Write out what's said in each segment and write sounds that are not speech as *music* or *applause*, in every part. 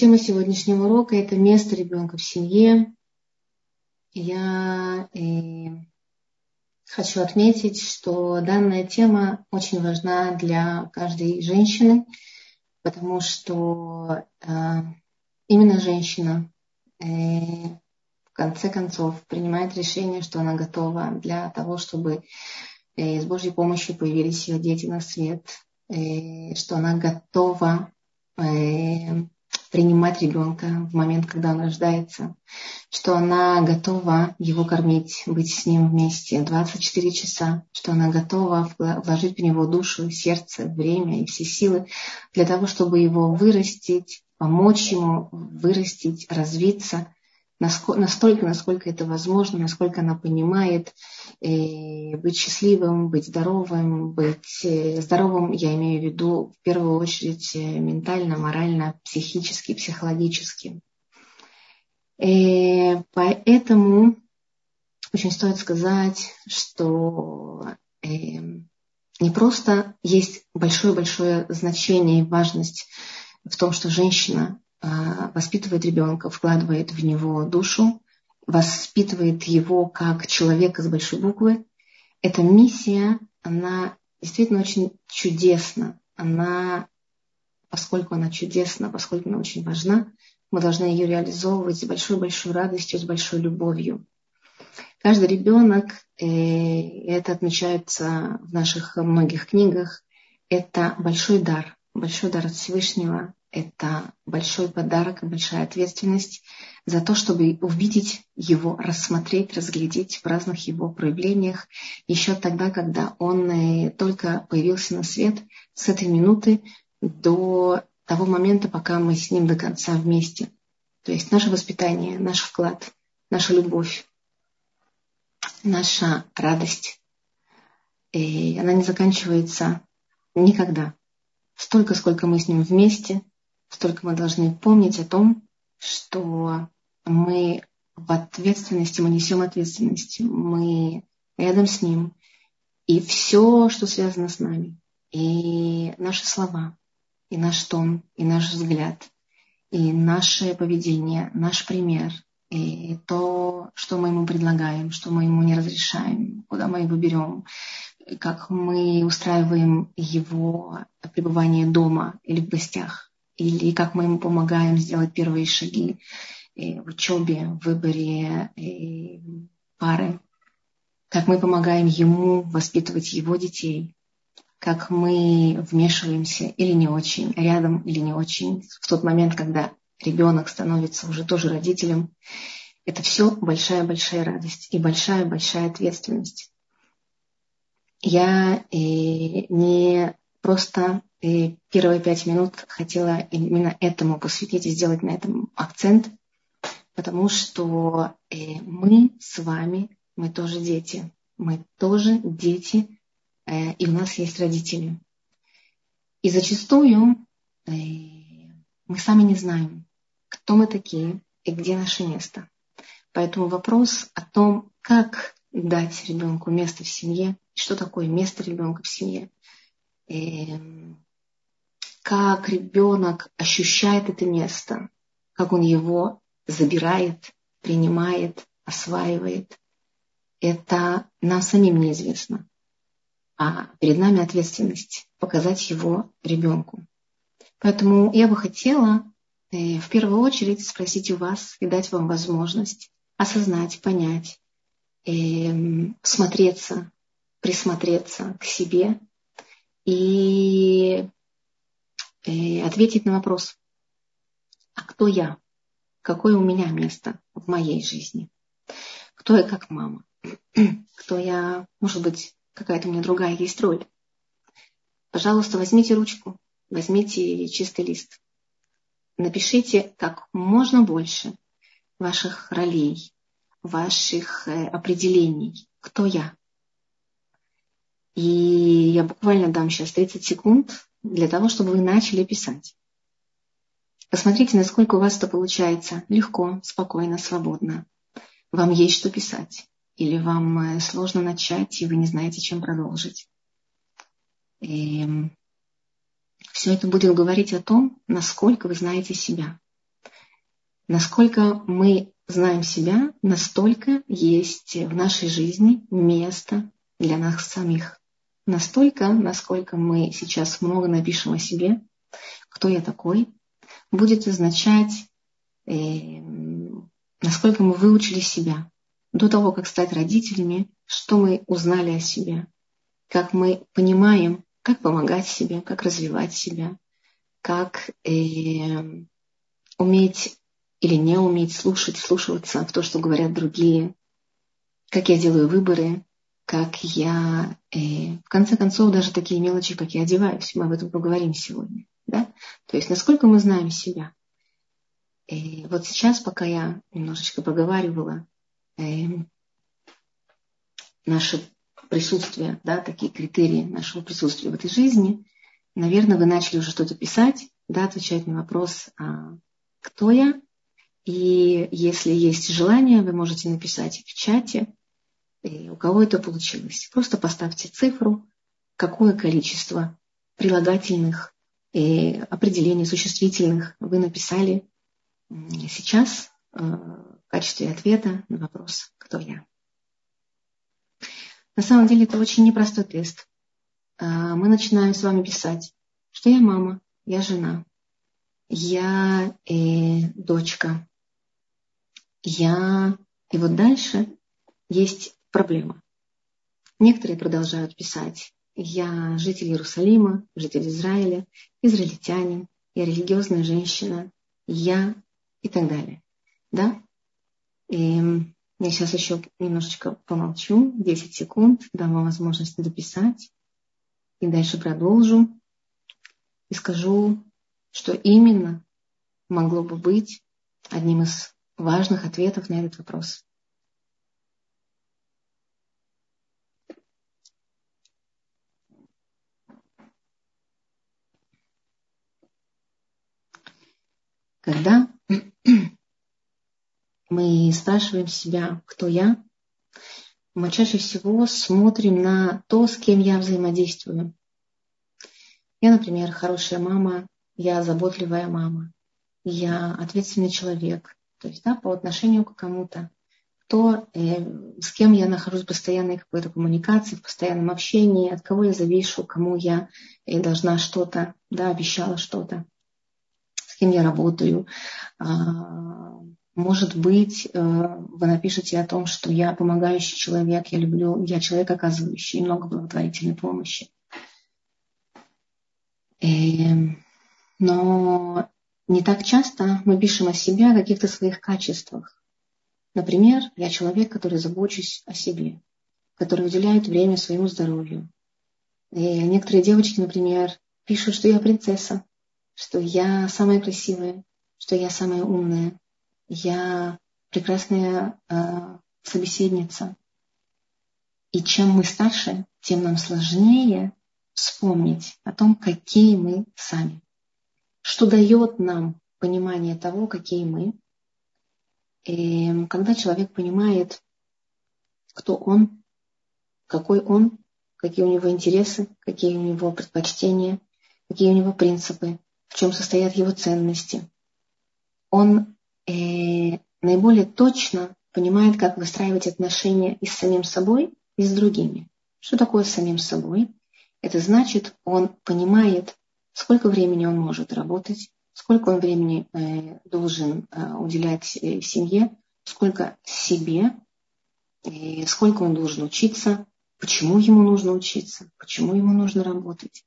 Тема сегодняшнего урока – это место ребенка в семье. Я э, хочу отметить, что данная тема очень важна для каждой женщины, потому что э, именно женщина э, в конце концов принимает решение, что она готова для того, чтобы с Божьей помощью появились ее дети на свет, что она готова принимать ребенка в момент, когда он рождается, что она готова его кормить, быть с ним вместе 24 часа, что она готова вложить в него душу, сердце, время и все силы для того, чтобы его вырастить, помочь ему вырастить, развиться – настолько, насколько это возможно, насколько она понимает, э, быть счастливым, быть здоровым, быть э, здоровым, я имею в виду в первую очередь э, ментально, морально, психически, психологически. Поэтому очень стоит сказать, что не просто есть большое-большое значение и важность в том, что женщина воспитывает ребенка, вкладывает в него душу, воспитывает его как человека с большой буквы. Эта миссия, она действительно очень чудесна. Она, поскольку она чудесна, поскольку она очень важна, мы должны ее реализовывать с большой-большой радостью, с большой любовью. Каждый ребенок, и э, это отмечается в наших многих книгах, это большой дар, большой дар от Всевышнего, это большой подарок и большая ответственность за то, чтобы увидеть его, рассмотреть, разглядеть в разных его проявлениях еще тогда, когда он э, только появился на свет, с этой минуты до того момента, пока мы с ним до конца вместе. То есть наше воспитание, наш вклад, наша любовь, наша радость, и она не заканчивается никогда. Столько, сколько мы с ним вместе, столько мы должны помнить о том, что мы в ответственности, мы несем ответственность, мы рядом с ним. И все, что связано с нами, и наши слова, и наш тон, и наш взгляд, и наше поведение, наш пример, и то, что мы ему предлагаем, что мы ему не разрешаем, куда мы его берем, как мы устраиваем его пребывание дома или в гостях или как мы ему помогаем сделать первые шаги э, в учебе, в выборе э, пары, как мы помогаем ему воспитывать его детей, как мы вмешиваемся или не очень, рядом или не очень, в тот момент, когда ребенок становится уже тоже родителем. Это все большая-большая радость и большая-большая ответственность. Я э, не просто и первые пять минут хотела именно этому посвятить и сделать на этом акцент, потому что э, мы с вами, мы тоже дети, мы тоже дети, э, и у нас есть родители. И зачастую э, мы сами не знаем, кто мы такие и где наше место. Поэтому вопрос о том, как дать ребенку место в семье, что такое место ребенка в семье, как ребенок ощущает это место, как он его забирает, принимает, осваивает, это нам самим неизвестно. А перед нами ответственность показать его ребенку. Поэтому я бы хотела э, в первую очередь спросить у вас и дать вам возможность осознать, понять, эм, смотреться, присмотреться к себе и ответить на вопрос, а кто я? Какое у меня место в моей жизни? Кто я как мама? *clears throat* Кто я, может быть, какая-то у меня другая есть роль? Пожалуйста, возьмите ручку, возьмите чистый лист. Напишите как можно больше ваших ролей, ваших э, определений. Кто я? И я буквально дам сейчас 30 секунд для того, чтобы вы начали писать. Посмотрите, насколько у вас это получается легко, спокойно, свободно. Вам есть что писать. Или вам э, сложно начать, и вы не знаете, чем продолжить. И все это будет говорить о том, насколько вы знаете себя, Насколько мы знаем себя, настолько есть в нашей жизни место для нас самих. Настолько, насколько мы сейчас много напишем о себе, кто я такой, будет означать, э, насколько мы выучили себя. До того, как стать родителями, что мы узнали о себе, как мы понимаем, как помогать себе, как развивать себя, как э, уметь или не уметь слушать, слушаться в то, что говорят другие, как я делаю выборы, как я, э, в конце концов, даже такие мелочи, как я одеваюсь, мы об этом поговорим сегодня. Да? То есть, насколько мы знаем себя. И вот сейчас, пока я немножечко проговаривала э, наше присутствие, да, такие критерии нашего присутствия в этой жизни, наверное, вы начали уже что-то писать, да, отвечать на вопрос, а, кто я. И если есть желание, вы можете написать в чате, у кого это получилось. Просто поставьте цифру, какое количество прилагательных и определений существительных вы написали сейчас э, в качестве ответа на вопрос «Кто я?». На самом деле это очень непростой тест. А, мы начинаем с вами писать, что я мама, я жена, я э, дочка, я... И вот дальше есть проблема. Некоторые продолжают писать, я житель Иерусалима, житель Израиля, израильтянин, я религиозная женщина, я и так далее. Да? И я сейчас еще немножечко помолчу, 10 секунд, дам вам возможность дописать. И дальше продолжу. И скажу, что именно могло бы быть одним из важных ответов на этот вопрос. Когда *clears throat* мы спрашиваем себя, кто я, мы чаще всего смотрим на то, с кем я взаимодействую. Я, например, хорошая мама, я заботливая мама, я ответственный человек, то есть да, по отношению к кому-то, то, э, с кем я нахожусь в постоянной какой-то коммуникации, в постоянном общении, от кого я завишу, кому я э, должна что-то, да, обещала что-то, кем я работаю, а, может быть, э, вы напишете о том, что я помогающий человек, я люблю, я человек, оказывающий много благотворительной помощи. И, эм, но не так часто мы пишем о себе, о каких-то своих качествах. Например, я человек, который забочусь о себе, который уделяет время своему здоровью. И некоторые девочки, например, пишут, что я принцесса, что я самая красивая, что я самая умная, я прекрасная э, собеседница. И чем мы старше, тем нам сложнее вспомнить о том, какие мы сами. Что дает нам понимание того, какие мы. И когда человек понимает, кто он, какой он, какие у него интересы, какие у него предпочтения, какие у него принципы, в чем состоят его ценности, он э, наиболее точно понимает, как выстраивать отношения и с самим собой, и с другими. Что такое с самим собой? Это значит, он понимает, сколько времени он может работать, сколько он времени э, должен э, уделять э, семье, сколько себе, и сколько он должен учиться, почему ему нужно учиться, почему ему нужно работать.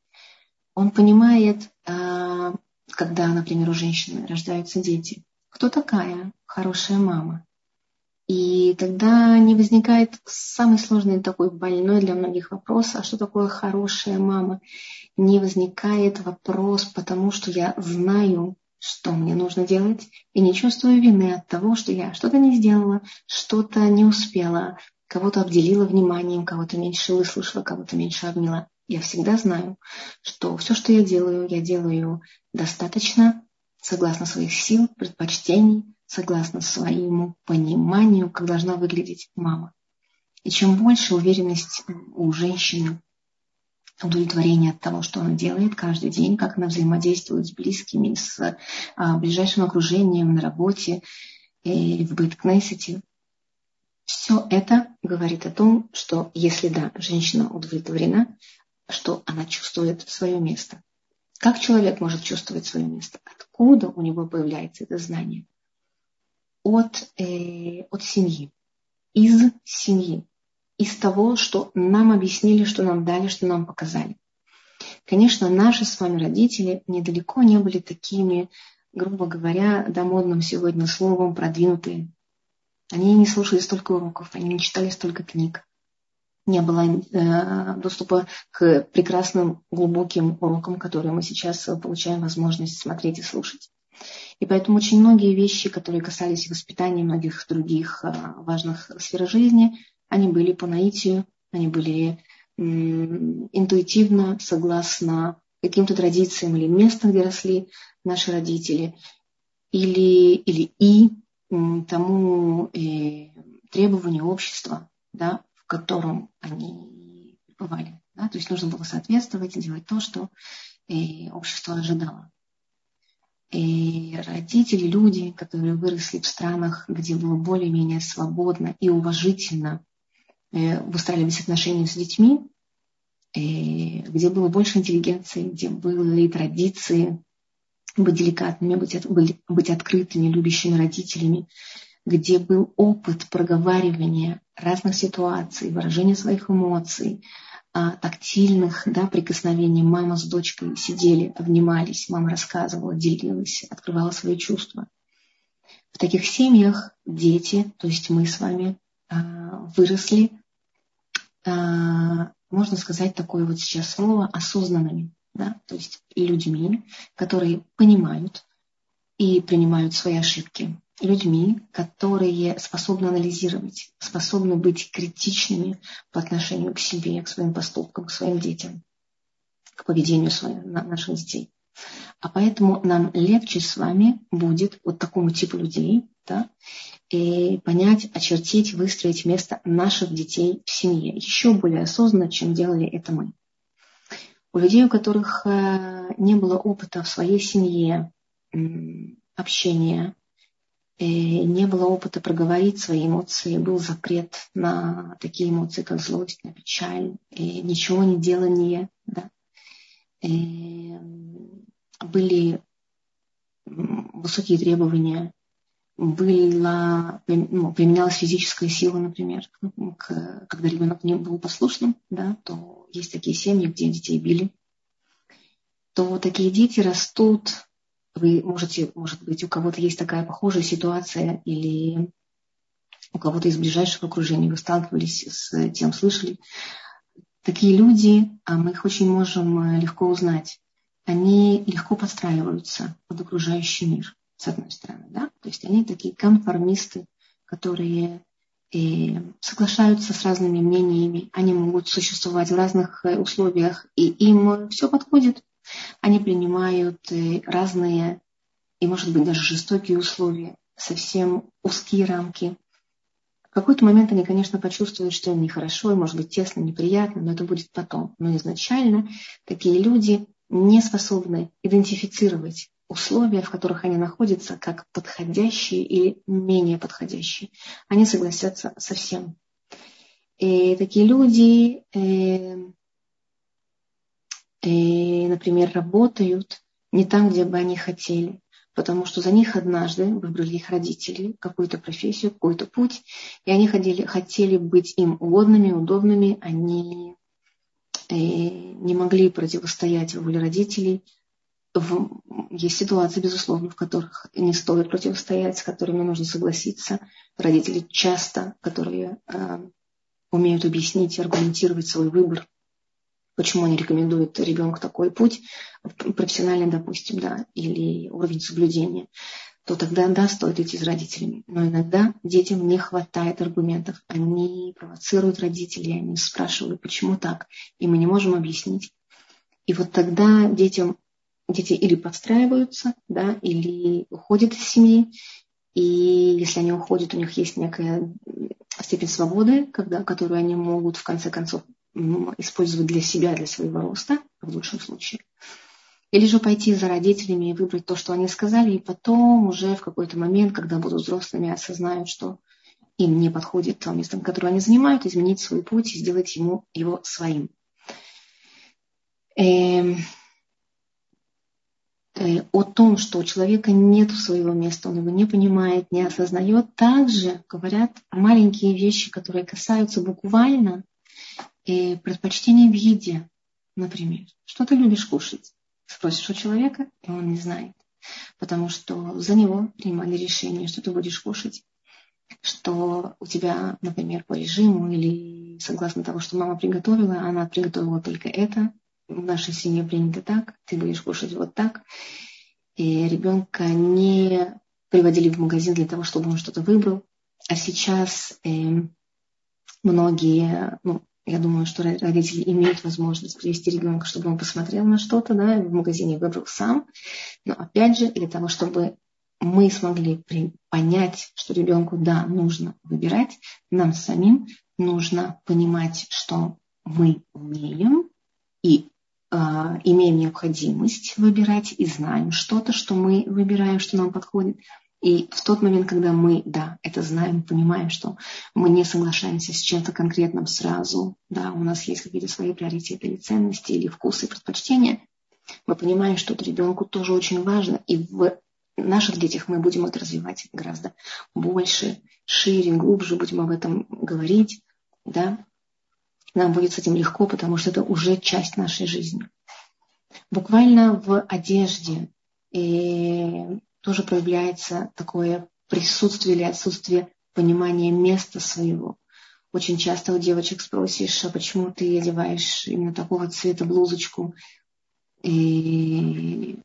Он понимает, э, когда, например, у женщины рождаются дети, кто такая хорошая мама. И тогда не возникает самый сложный такой больной для многих вопрос, а что такое хорошая мама? Не возникает вопрос, потому что я знаю, что мне нужно делать, и не чувствую вины от того, что я что-то не сделала, что-то не успела, кого-то обделила вниманием, кого-то меньше выслушала, кого-то меньше обняла. Я всегда знаю, что все, что я делаю, я делаю достаточно согласно своих сил, предпочтений, согласно своему пониманию, как должна выглядеть мама. И чем больше уверенность у женщины удовлетворение от того, что она делает каждый день, как она взаимодействует с близкими, с а, ближайшим окружением на работе, и в Бейткнессете. Все это говорит о том, что если да, женщина удовлетворена, что она чувствует свое место. Как человек может чувствовать свое место? Откуда у него появляется это знание? От, э, от семьи, из семьи из того, что нам объяснили, что нам дали, что нам показали. Конечно, наши с вами родители недалеко не были такими, грубо говоря, да, модным сегодня словом, продвинутые. Они не слушали столько уроков, они не читали столько книг. Не было э, доступа к прекрасным, глубоким урокам, которые мы сейчас получаем возможность смотреть и слушать. И поэтому очень многие вещи, которые касались воспитания многих других э, важных сфер жизни, они были по наитию, они были интуитивно, согласно каким-то традициям или местам, где росли наши родители, или, или и тому э, требованию общества, да, в котором они бывали. Да? То есть нужно было соответствовать и делать то, что э, общество ожидало. И родители, люди, которые выросли в странах, где было более-менее свободно и уважительно Э, выстраивались отношения с детьми, где было больше интеллигенции, где были традиции быть деликатными, быть, быть открытыми, любящими родителями, где был опыт проговаривания разных ситуаций, выражения своих эмоций, а, тактильных да, прикосновений. Мама с дочкой сидели, обнимались, мама рассказывала, делилась, открывала свои чувства. В таких семьях дети, то есть мы с вами, а, выросли а, можно сказать такое вот сейчас слово, осознанными, да, то есть людьми, которые понимают и принимают свои ошибки, людьми, которые способны анализировать, способны быть критичными по отношению к себе, к своим поступкам, к своим детям, к поведению своим, наших детей. А поэтому нам легче с вами будет вот такому типу людей, да, и понять, очертить, выстроить место наших детей в семье еще более осознанно, чем делали это мы. У людей, у которых э, не было опыта в своей семье общения, не было опыта проговорить свои эмоции, был запрет на такие эмоции, как злость, на печаль, и ничего не делание, да. И были высокие требования была, ну, применялась физическая сила, например, к, когда ребенок не был послушным, да, то есть такие семьи, где детей били, то такие дети растут, вы можете, может быть, у кого-то есть такая похожая ситуация, или у кого-то из ближайшего окружения вы сталкивались с тем, слышали. Такие люди, а мы их очень можем э, легко узнать, они легко подстраиваются под окружающий мир с одной стороны, да, то есть они такие конформисты, которые и э, соглашаются с разными мнениями, они могут существовать в разных э, условиях, и им все подходит. Они принимают э, разные и, может быть, даже жестокие условия, совсем узкие рамки. В какой-то момент они, конечно, почувствуют, что им нехорошо, и, может быть, тесно, неприятно, но это будет потом. Но изначально такие люди не способны идентифицировать условия, в которых они находятся, как подходящие или менее подходящие. Они согласятся со всем. И такие люди, э, например, работают не там, где бы они хотели, потому что за них однажды выбрали их родители какую-то профессию, какой-то путь, и они хотели, хотели быть им угодными, удобными, они э, не могли противостоять воле родителей, в, есть ситуации, безусловно, в которых не стоит противостоять, с которыми нужно согласиться. Родители часто, которые э, умеют объяснить и аргументировать свой выбор, почему они рекомендуют ребенку такой путь, профессиональный, допустим, да, или уровень соблюдения, то тогда, да, стоит идти с родителями. Но иногда детям не хватает аргументов. Они провоцируют родителей, они спрашивают, почему так, и мы не можем объяснить. И вот тогда детям дети или подстраиваются, да, или уходят из семьи, и если они уходят, у них есть некая степень свободы, когда, которую они могут в конце концов использовать для себя, для своего роста, в лучшем случае. Или же пойти за родителями и выбрать то, что они сказали, и потом уже в какой-то момент, когда будут взрослыми, осознают, что им не подходит то место, которое они занимают, изменить свой путь и сделать ему его своим. Эм, э, о том, что у человека нет своего места, он его не понимает, не осознает, также говорят маленькие вещи, которые касаются буквально э, предпочтения в еде. Например, что ты любишь кушать? Спросишь у человека, и он не знает. Потому что за него принимали решение, что ты будешь кушать что у тебя, например, по режиму или согласно того, что мама приготовила, она приготовила только это, в нашей семье принято так, ты будешь кушать вот так. И ребенка не приводили в магазин для того, чтобы он что-то выбрал. А сейчас э, многие, ну, я думаю, что родители имеют возможность привести ребенка, чтобы он посмотрел на что-то, да, в магазине выбрал сам. Но опять же, для того, чтобы мы смогли понять, что ребенку, да, нужно выбирать, нам самим нужно понимать, что мы умеем и э, имеем необходимость выбирать и знаем что-то, что мы выбираем, что нам подходит. И в тот момент, когда мы, да, это знаем, понимаем, что мы не соглашаемся с чем-то конкретным сразу, да, у нас есть какие-то свои приоритеты или ценности, или вкусы, предпочтения, мы понимаем, что это ребенку тоже очень важно. И в наших детях мы будем это развивать гораздо больше, шире, глубже будем об этом говорить, да, нам будет с этим легко, потому что это уже часть нашей жизни. Буквально в одежде и тоже проявляется такое присутствие или отсутствие понимания места своего. Очень часто у девочек спросишь, а почему ты одеваешь именно такого цвета блузочку? И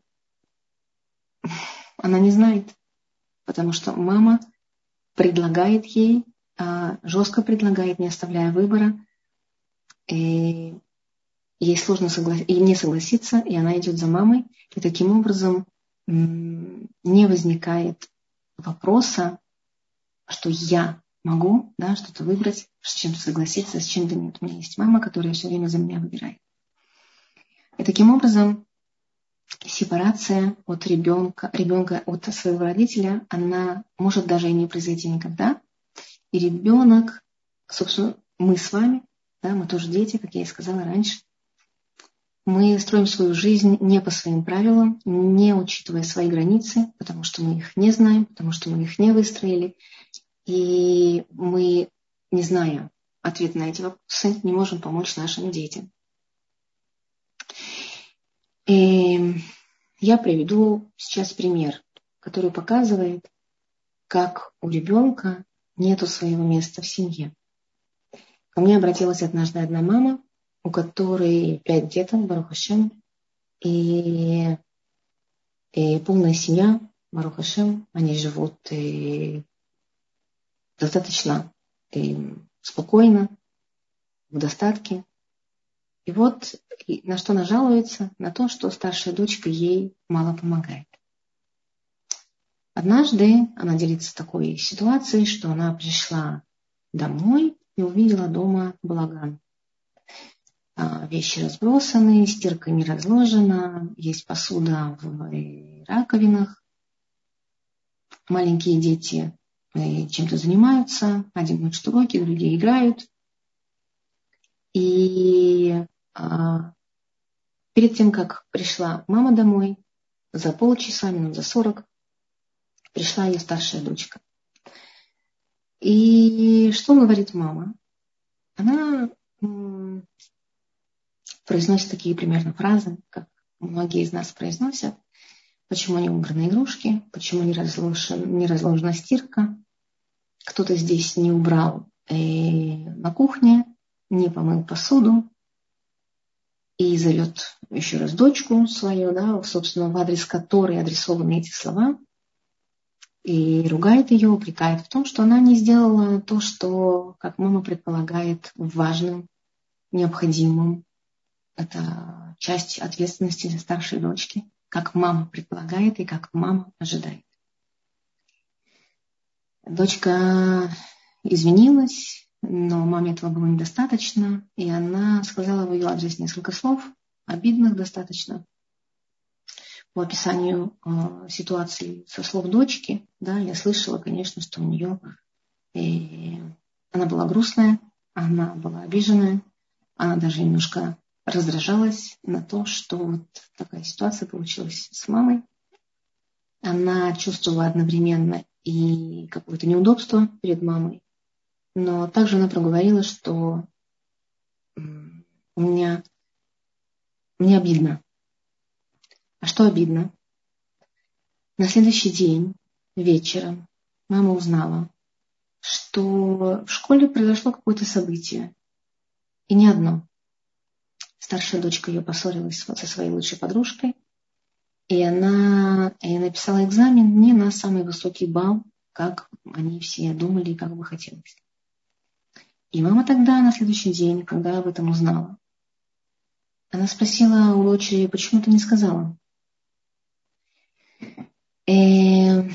она не знает, потому что мама предлагает ей, а, жестко предлагает, не оставляя выбора. И ей сложно согла... и не согласиться, и она идет за мамой. И таким образом не возникает вопроса, что я могу да, что-то выбрать, с чем-то согласиться, с чем-то нет. У меня есть мама, которая все время за меня выбирает. И таким образом сепарация от ребенка, ребенка от своего родителя, она может даже и не произойти никогда. И ребенок, собственно, мы с вами, да, мы тоже дети, как я и сказала раньше, мы строим свою жизнь не по своим правилам, не учитывая свои границы, потому что мы их не знаем, потому что мы их не выстроили. И мы, не зная ответ на эти вопросы, не можем помочь нашим детям. И я приведу сейчас пример, который показывает, как у ребенка нету своего места в семье. Ко мне обратилась однажды одна мама, у которой пять деток, Барухашем, и, и полная семья, Барухашем, они живут и достаточно и спокойно, в достатке. И вот на что она жалуется? На то, что старшая дочка ей мало помогает. Однажды она делится такой ситуацией, что она пришла домой и увидела дома балаган. А, вещи разбросаны, стирка не разложена, есть посуда в раковинах. Маленькие дети э, чем-то занимаются, один учит уроки, другие играют. И а, перед тем, как пришла мама домой, за полчаса, минут за сорок, пришла ее старшая дочка. И что говорит мама? Она произносит такие примерно фразы, как многие из нас произносят. Почему не убраны игрушки? Почему не разложена, не разложена стирка? Кто-то здесь не убрал э, на кухне, не помыл посуду, и зовет еще раз дочку свою, да, собственно, в адрес которой адресованы эти слова, и ругает ее, упрекает в том, что она не сделала то, что, как мама предполагает, важным, необходимым. Это часть ответственности за старшей дочки, как мама предполагает и как мама ожидает. Дочка извинилась, но маме этого было недостаточно, и она сказала в ее адрес несколько слов, обидных достаточно, по описанию э, ситуации со слов дочки, да, я слышала, конечно, что у нее э, она была грустная, она была обиженная, она даже немножко раздражалась на то, что вот такая ситуация получилась с мамой. Она чувствовала одновременно и какое-то неудобство перед мамой, но также она проговорила, что у меня мне обидно. А что обидно? На следующий день, вечером, мама узнала, что в школе произошло какое-то событие. И не одно. Старшая дочка ее поссорилась со своей лучшей подружкой, и она и написала экзамен не на самый высокий балл, как они все думали и как бы хотелось. И мама тогда, на следующий день, когда об этом узнала, она спросила у дочери, почему ты не сказала? И э,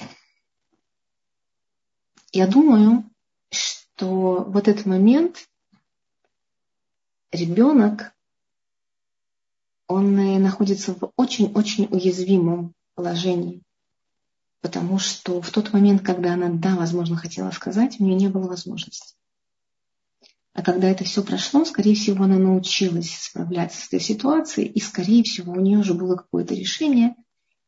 я думаю, что вот этот момент ребенок, находится в очень-очень уязвимом положении. Потому что в тот момент, когда она, да, возможно, хотела сказать, у нее не было возможности. А когда это все прошло, скорее всего, она научилась справляться с этой ситуацией, и, скорее всего, у нее уже было какое-то решение,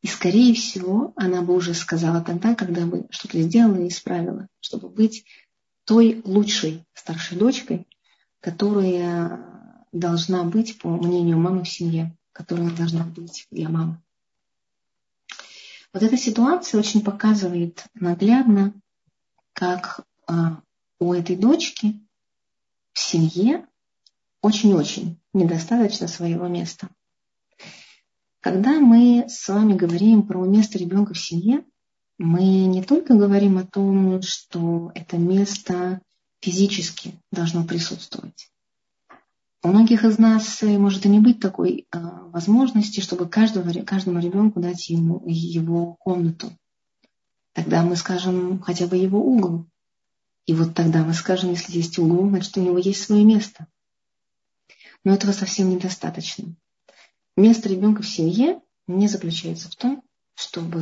и, скорее всего, она бы уже сказала тогда, когда бы что-то сделала и исправила, чтобы быть той лучшей старшей дочкой, которая должна быть, по мнению мамы в семье, которая должна быть для мамы. Вот эта ситуация очень показывает наглядно, как а, у этой дочки в семье очень-очень недостаточно своего места. Когда мы с вами говорим про место ребенка в семье, мы не только говорим о том, что это место физически должно присутствовать. У многих из нас может и не быть такой э, возможности, чтобы каждому, каждому ребенку дать ему его комнату. Тогда мы скажем хотя бы его угол. И вот тогда мы скажем, если есть угол, значит у него есть свое место. Но этого совсем недостаточно. Место ребенка в семье не заключается в том, чтобы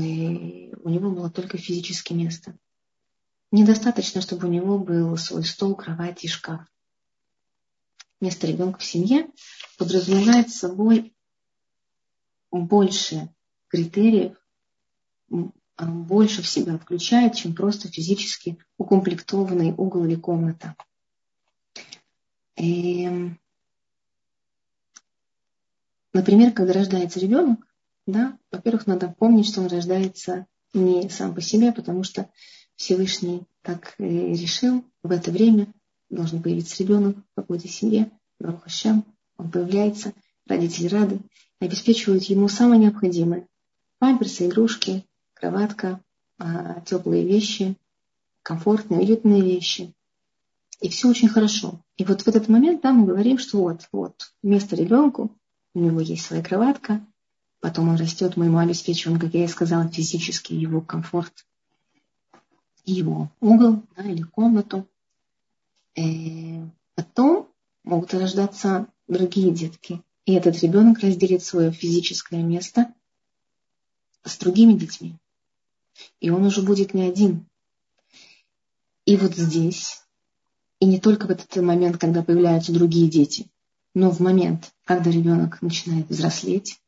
у него было только физическое место. Недостаточно, чтобы у него был свой стол, кровать и шкаф. Место ребенка в семье подразумевает собой больше критериев, а, больше в себя включает, чем просто физически укомплектованный угол или комната. И, например, когда рождается ребенок, да, во-первых, надо помнить, что он рождается не сам по себе, потому что Всевышний так решил, в это время должен появиться ребенок в какой-то семье, Барухашем, он появляется, родители рады, обеспечивают ему самое необходимое. Памперсы, игрушки, кроватка, а, теплые вещи, комфортные, уютные вещи. И все очень хорошо. И вот в этот момент да, мы говорим, что вот, вот, вместо ребенку у него есть своя кроватка, потом он растет, мы ему обеспечиваем, как я и сказала, физически его комфорт, его угол да, или комнату. Э, потом могут рождаться другие детки. И этот ребенок разделит свое физическое место с другими детьми. И он уже будет не один. И вот здесь, и не только в этот момент, когда появляются другие дети, но в момент, когда ребенок начинает взрослеть,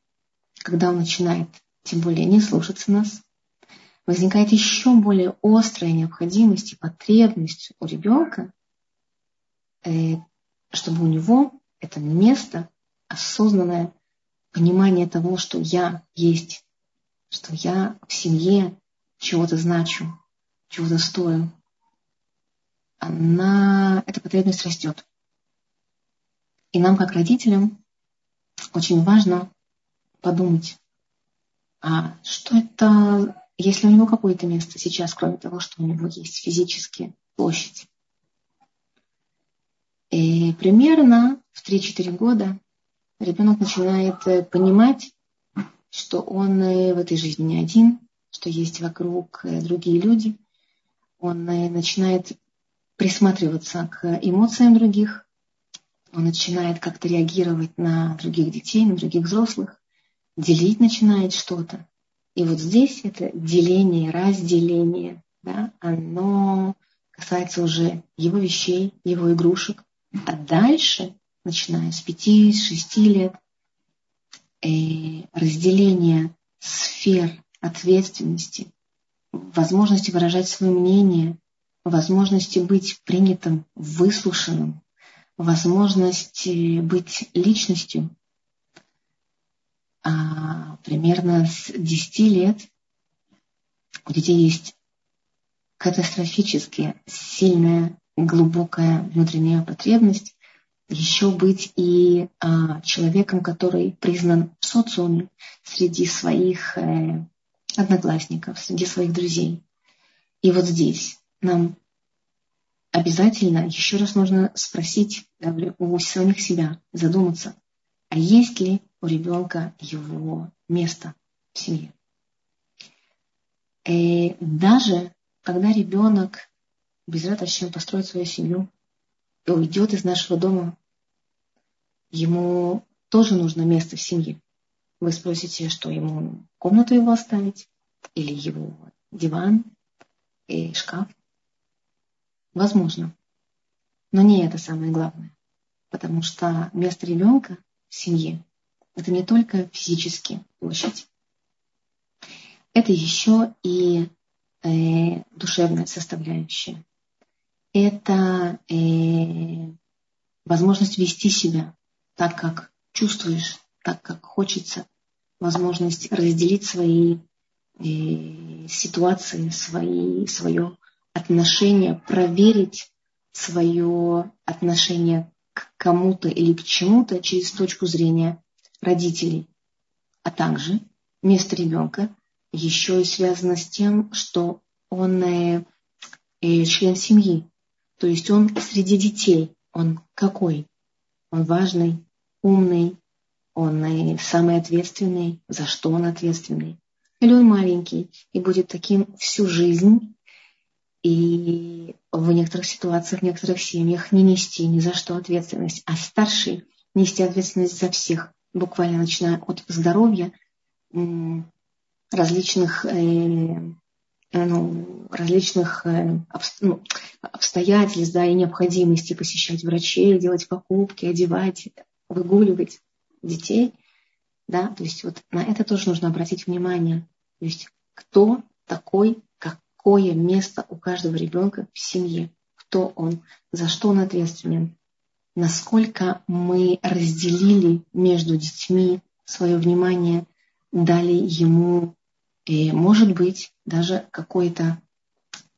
когда он начинает тем более не слушаться нас, возникает еще более острая необходимость и потребность у ребенка, чтобы у него это место, осознанное понимание того, что я есть, что я в семье, чего-то значу, чего-то стою, она, эта потребность растет. И нам, как родителям, очень важно подумать, а что это, если у него какое-то место сейчас, кроме того, что у него есть физически площадь. И примерно в 3-4 года ребенок начинает э, понимать, что он э, в этой жизни не один, что есть вокруг э, другие люди. Он начинает присматриваться к эмоциям других, он начинает как-то реагировать на других детей, на других взрослых, делить начинает что-то. И вот здесь это деление, разделение, да, оно касается уже его вещей, его игрушек. А дальше, начиная с 5-6 лет, э, разделение сфер ответственности, возможности выражать свое мнение, возможности быть принятым, выслушанным, возможность быть личностью. А примерно с 10 лет у детей есть катастрофически сильная, глубокая внутренняя потребность еще быть и а, человеком, который признан в социуме среди своих э, одноклассников, среди своих друзей. И вот здесь нам обязательно еще раз нужно спросить у самих себя, задуматься, а есть ли у ребенка его место в семье. И э, даже когда ребенок без безраточно построит свою семью и уйдет из нашего дома, ему тоже нужно место в семье. Вы спросите, что ему комнату его оставить, или его диван и шкаф. Возможно. Но не это самое главное. Потому что место ребенка в семье – это не только физически площадь. Это еще и э, душевная составляющая. Это э, возможность вести себя так, как чувствуешь, так, как хочется. Возможность разделить свои э, ситуации, свои, свое отношение, проверить свое отношение к кому-то или к чему-то через точку зрения родителей. А также место ребенка еще и связано с тем, что он э, э, член семьи. То есть он среди детей. Он какой? Он важный, умный, он самый ответственный. За что он ответственный? Или он маленький и будет таким всю жизнь, и в некоторых ситуациях, в некоторых семьях не нести ни за что ответственность, а старший нести ответственность за всех, буквально начиная от здоровья, различных, э, ну, различных э, ну, обстоятельств да, и необходимости посещать врачей, делать покупки, одевать, выгуливать детей. Да? То есть вот на это тоже нужно обратить внимание. То есть кто такой, какое место у каждого ребенка в семье, кто он, за что он ответственен, насколько мы разделили между детьми свое внимание, дали ему, и, может быть, даже какой-то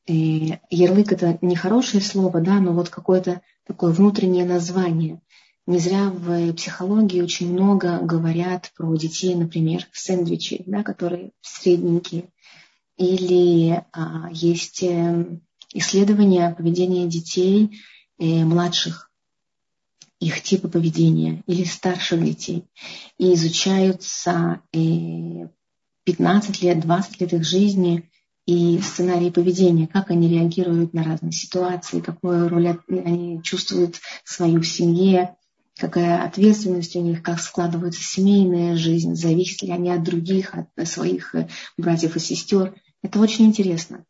и, ярлык это нехорошее слово, да, но вот какое-то такое внутреннее название. Не зря в психологии очень много говорят про детей, например, сэндвичи, да, которые средненькие. Или а, есть э, исследования поведения детей э, младших, их типа поведения, или старших детей. И изучаются э, 15 лет, 20 лет их жизни и сценарии поведения, как они реагируют на разные ситуации, какую роль они чувствуют свою в семье, какая ответственность у них, как складывается семейная жизнь, зависят ли они от других, от своих э, братьев и сестер. Это очень интересно.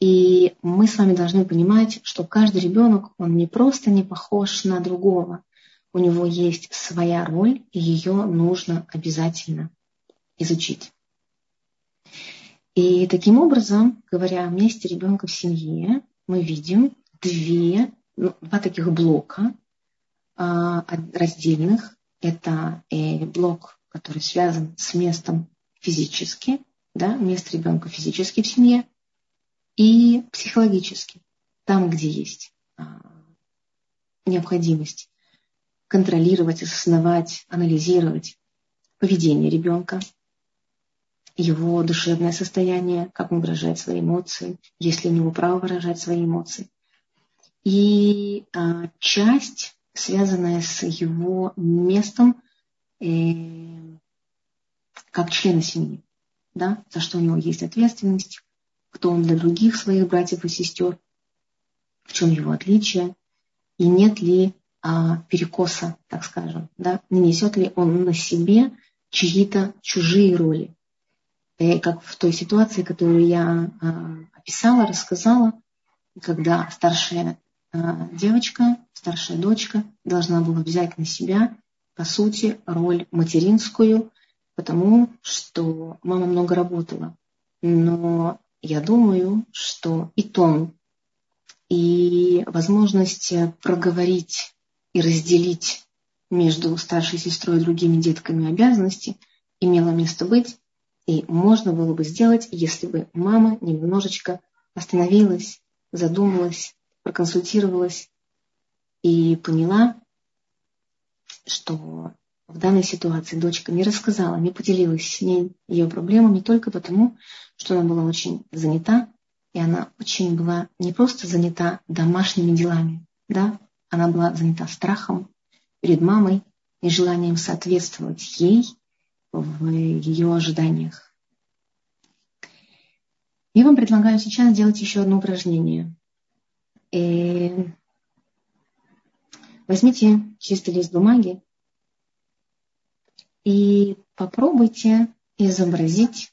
И мы с вами должны понимать, что каждый ребенок, он не просто не похож на другого. У него есть своя роль, и ее нужно обязательно изучить. И таким образом, говоря о месте ребенка в семье, мы видим две, ну, два таких блока а, раздельных. Это э, блок, который связан с местом физически, да, место ребенка физически в семье, и психологически, там, где есть а, необходимость контролировать, осознавать, анализировать поведение ребенка, его душевное состояние, как он выражает свои эмоции, есть ли у него право выражать свои эмоции. И а, часть, связанная с его местом э, как члена семьи да, за что у него есть ответственность, кто он для других своих братьев и сестер. в чем его отличие, и нет ли а, перекоса, так скажем, да, не несет ли он на себе чьи-то чужие роли. И как в той ситуации, которую я а, описала, рассказала, когда старшая а, девочка, старшая дочка должна была взять на себя, по сути, роль материнскую, потому что мама много работала. Но я думаю, что и тон, и возможность проговорить и разделить между старшей сестрой и другими детками обязанности имела место быть, и можно было бы сделать, если бы мама немножечко остановилась, задумалась, проконсультировалась и поняла, что в данной ситуации дочка не рассказала, не поделилась с ней ее проблемами только потому, что она была очень занята, и она очень была не просто занята домашними делами, да, она была занята страхом перед мамой и желанием соответствовать ей в ее ожиданиях. Я вам предлагаю сейчас сделать еще одно упражнение. И возьмите чистый лист бумаги и попробуйте изобразить.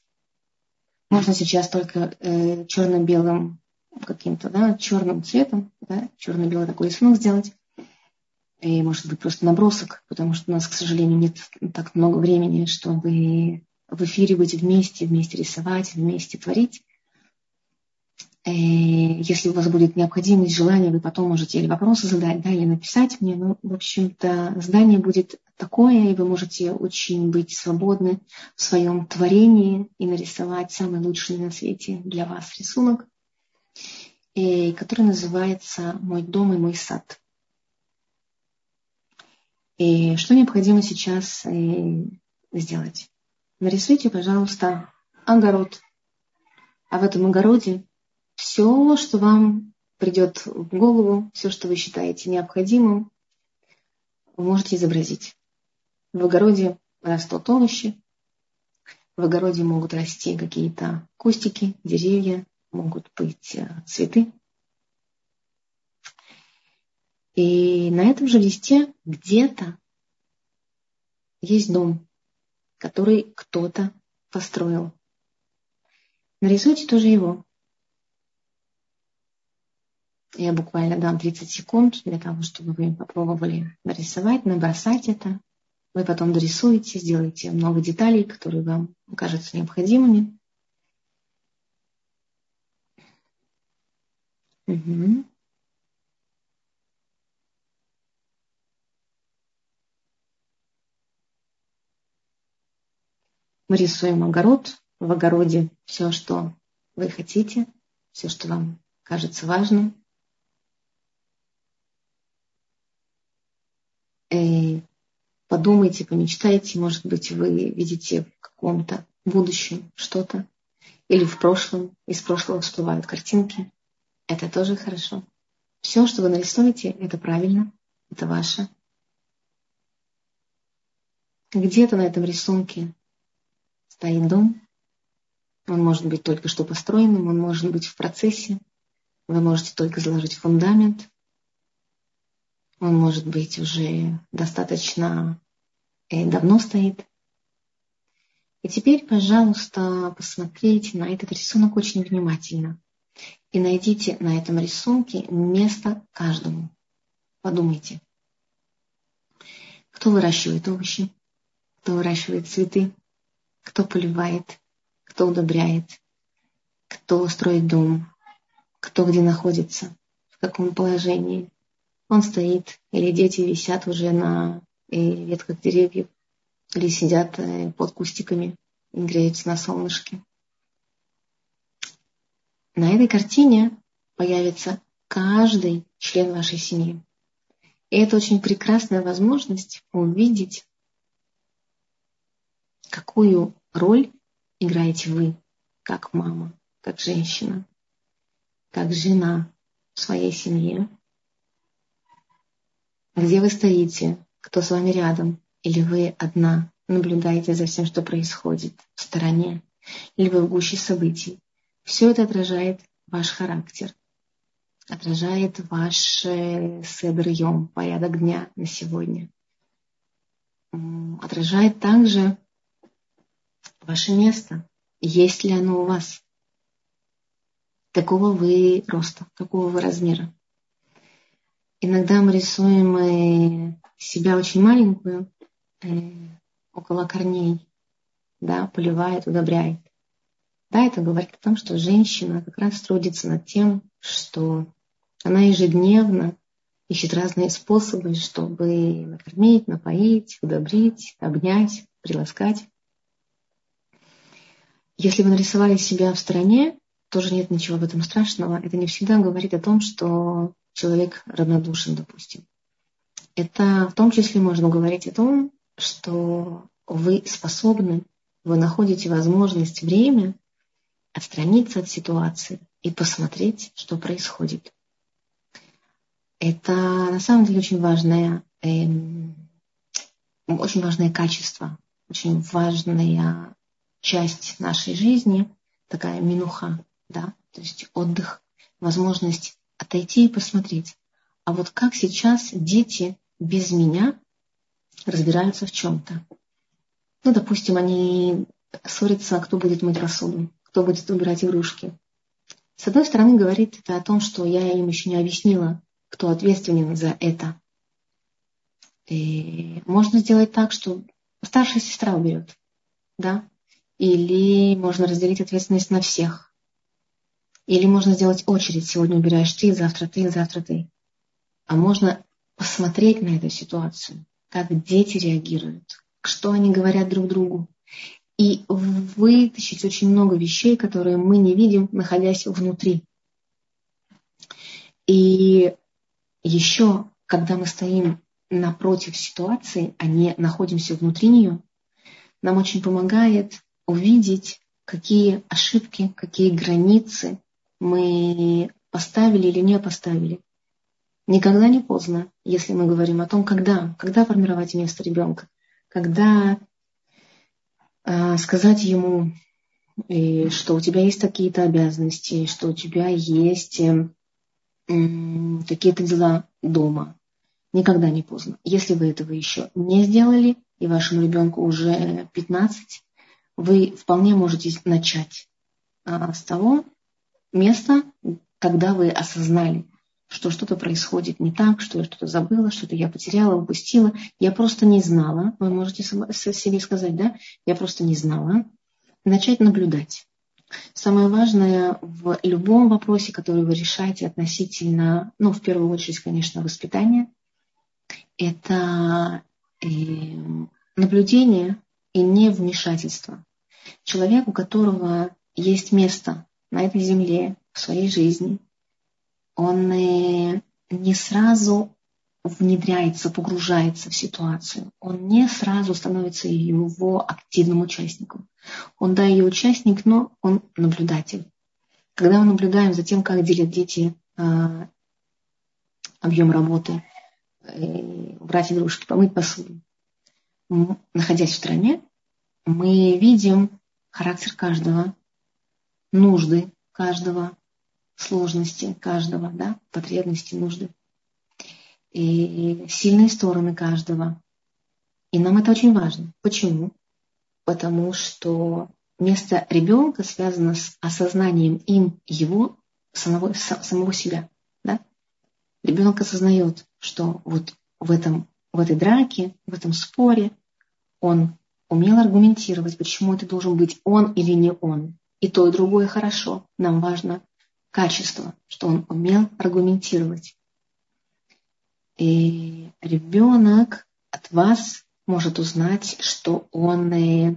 Можно сейчас только э, черно-белым каким-то, да, черным цветом, да, черно-белый такой рисунок сделать. И, может быть, просто набросок, потому что у нас, к сожалению, нет так много времени, чтобы в эфире быть вместе, вместе рисовать, вместе творить. Э, если у вас будет необходимость, желание, вы потом можете или вопросы задать, да, или написать мне. Ну, в общем-то, здание будет такое, и вы можете очень быть свободны в своем творении и нарисовать самый лучший на свете для вас рисунок, и, который называется «Мой дом и мой сад». И что необходимо сейчас э, сделать? Нарисуйте, пожалуйста, огород. А в этом огороде все, что вам придет в голову, все, что вы считаете необходимым, вы можете изобразить. В огороде растут овощи, в огороде могут расти какие-то кустики, деревья, могут быть э, цветы. И на этом же листе где-то есть дом, который кто-то построил. Нарисуйте тоже его. Я буквально дам 30 секунд для того, чтобы вы попробовали нарисовать, набросать это. Вы потом дорисуете, сделаете много деталей, которые вам кажутся необходимыми. Угу. Мы рисуем огород. В огороде все, что вы хотите, все, что вам кажется важным. И подумайте, помечтайте, может быть, вы видите в каком-то будущем что-то, или в прошлом, из прошлого всплывают картинки. Это тоже хорошо. Все, что вы нарисуете, это правильно, это ваше. Где-то на этом рисунке стоит дом. Он может быть только что построенным, он может быть в процессе. Вы можете только заложить фундамент, он может быть уже достаточно э, давно стоит. И теперь, пожалуйста, посмотрите на этот рисунок очень внимательно. И найдите на этом рисунке место каждому. Подумайте. Кто выращивает овощи? Кто выращивает цветы? Кто поливает? Кто удобряет? Кто строит дом? Кто где находится? В каком положении? он стоит, или дети висят уже на э, ветках деревьев, или сидят э, под кустиками и греются на солнышке. На этой картине появится каждый член вашей семьи. И это очень прекрасная возможность увидеть, какую роль играете вы, как мама, как женщина, как жена в своей семье, где вы стоите, кто с вами рядом, или вы одна наблюдаете за всем, что происходит в стороне, или вы в гуще событий. Все это отражает ваш характер. отражает ваш седр порядок дня на сегодня. Отражает также ваше место, есть ли оно у вас, какого вы роста, какого вы размера. Иногда мы рисуем э, себя очень маленькую, э, около корней, да, поливает, удобряет. Да, это говорит о том, что женщина как раз трудится над тем, что она ежедневно ищет разные способы, чтобы накормить, напоить, удобрить, обнять, приласкать. Если вы нарисовали себя в стороне, тоже нет ничего в этом страшного. Это не всегда говорит о том, что человек равнодушен, допустим. Это в том числе можно говорить о том, что вы способны, вы находите возможность, время отстраниться от ситуации и посмотреть, что происходит. Это на самом деле очень важное, эм, очень важное качество, очень важная часть нашей жизни, такая минуха, да, то есть отдых, возможность отойти и посмотреть. А вот как сейчас дети без меня разбираются в чем-то. Ну, допустим, они ссорятся, кто будет мыть посуду, кто будет убирать игрушки. С одной стороны, говорит это о том, что я им еще не объяснила, кто ответственен за это. И можно сделать так, что старшая сестра уберет, да? Или можно разделить ответственность на всех. Или можно сделать очередь. Сегодня убираешь ты, завтра ты, завтра ты. А можно посмотреть на эту ситуацию, как дети реагируют, что они говорят друг другу. И вытащить очень много вещей, которые мы не видим, находясь внутри. И еще, когда мы стоим напротив ситуации, а не находимся внутри нее, нам очень помогает увидеть, какие ошибки, какие границы мы поставили или не поставили. Никогда не поздно, если мы говорим о том, когда, когда формировать место ребенка, когда э, сказать ему, э, что у тебя есть какие-то обязанности, что у тебя есть э, какие-то дела дома. Никогда не поздно. Если вы этого еще не сделали, и вашему ребенку уже 15, вы вполне можете начать а, с того места, когда вы осознали, что что-то происходит не так, что я что-то забыла, что-то я потеряла, упустила. Я просто не знала. Вы можете себе сказать, да? Я просто не знала. Начать наблюдать. Самое важное в любом вопросе, который вы решаете относительно, ну, в первую очередь, конечно, воспитания, это э, наблюдение и не вмешательство. Человек, у которого есть место на этой земле, в своей жизни, он э, не сразу внедряется, погружается в ситуацию. Он не сразу становится его активным участником. Он, да, ее участник, но он наблюдатель. Когда мы наблюдаем за тем, как делят дети э, объем работы, э, брать игрушки, помыть посуду, находясь в стране, мы видим характер каждого, нужды каждого, сложности каждого, да, потребности, нужды и сильные стороны каждого. И нам это очень важно. Почему? Потому что место ребенка связано с осознанием им его самого, самого себя. Да? Ребенок осознает, что вот в, этом, в этой драке, в этом споре он умел аргументировать, почему это должен быть он или не он. И то, и другое хорошо. Нам важно качество, что он умел аргументировать. И ребенок от вас может узнать, что он э,